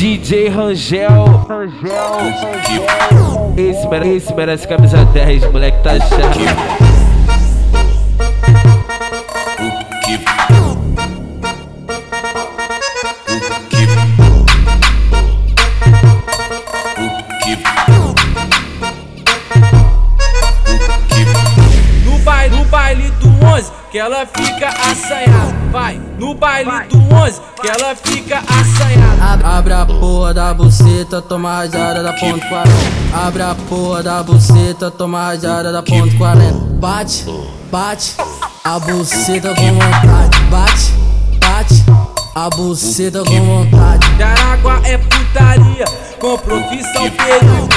DJ Rangel. Esse, mere- esse merece camisa 10, moleque tá chato. No baile do 11, que ela fica assanhada. Vai, no baile do 11, que ela fica assanhada. Ab- Abre a porra da buceta, toma rajada da ponto 40. Abre a porra da buceta, toma rajada da ponto 40. Bate, bate, a buceta com vontade. Bate, bate, a buceta com vontade. Jaraguá é putaria, com profissão perigo.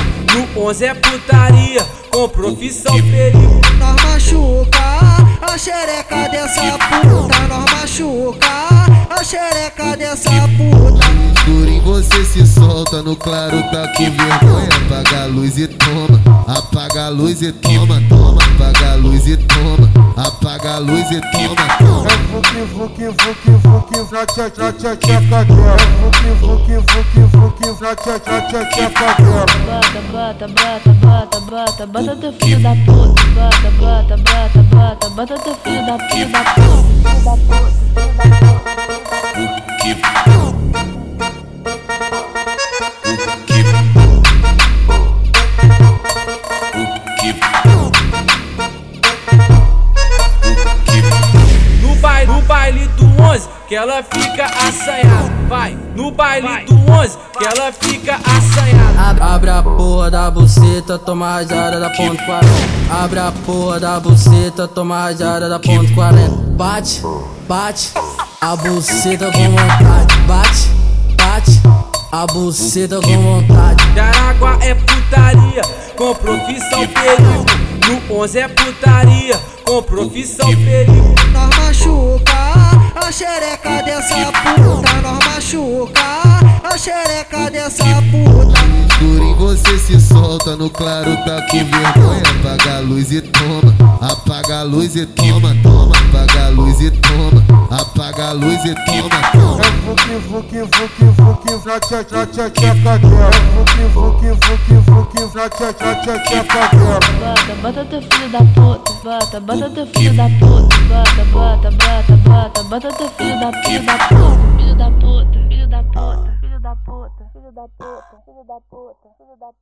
No 11 é putaria, com profissão perigo. Nós machuca xereca dessa puta. Escuro em você se solta, no claro tá com vergonha. Apaga a luz e toma, apaga a luz e toma, toma. Apaga a luz e toma, apaga a luz e toma, toma. É vuki, vuki, vuki, vuki, na tcha tcha tcha tcha cadela. É vuki, vuki, vuki, vuki, na tcha tcha tcha tcha cadela. Bota, bota, bota, bota, bota, bota teu filho da puta. Bota, bota, bota, bota, bota teu filho da puta, da puta, da puta, da puta. No baile, no baile do 11, que ela fica assanhada. Vai, no baile do 11, que ela fica assanhada. Ab- Abre a porra da buceta, toma rajada da ponto 40. Abre a porra da buceta, toma rajada da ponto 40. Bate, bate, a buceta com vontade. Bate, bate, a buceta com vontade. Jaraguá é putaria, com profissão perigo. No 11 é putaria, com profissão perigo. Nós machuca a xereca dessa puta. Nós machuca a xereca dessa puta. Em você se solta, no claro tá com vergonha. Apaga a luz e toma, apaga a luz e toma, toma. Apaga a luz e toma, apaga a luz e toma, toma. É vuki, vuki, vuki, vuki, na tcha tcha tcha. É vuki, vuki, vuki, vuki, na tcha tcha tcha tcha cadela. Bota, bota teu filho da puta. Bota, bota teu filho da puta. Bota, bota, bota, bota, bota teu filho da filho da puta. Filho da puta, filho da puta, filho da puta, filho da puta, filho da puta, filho da puta.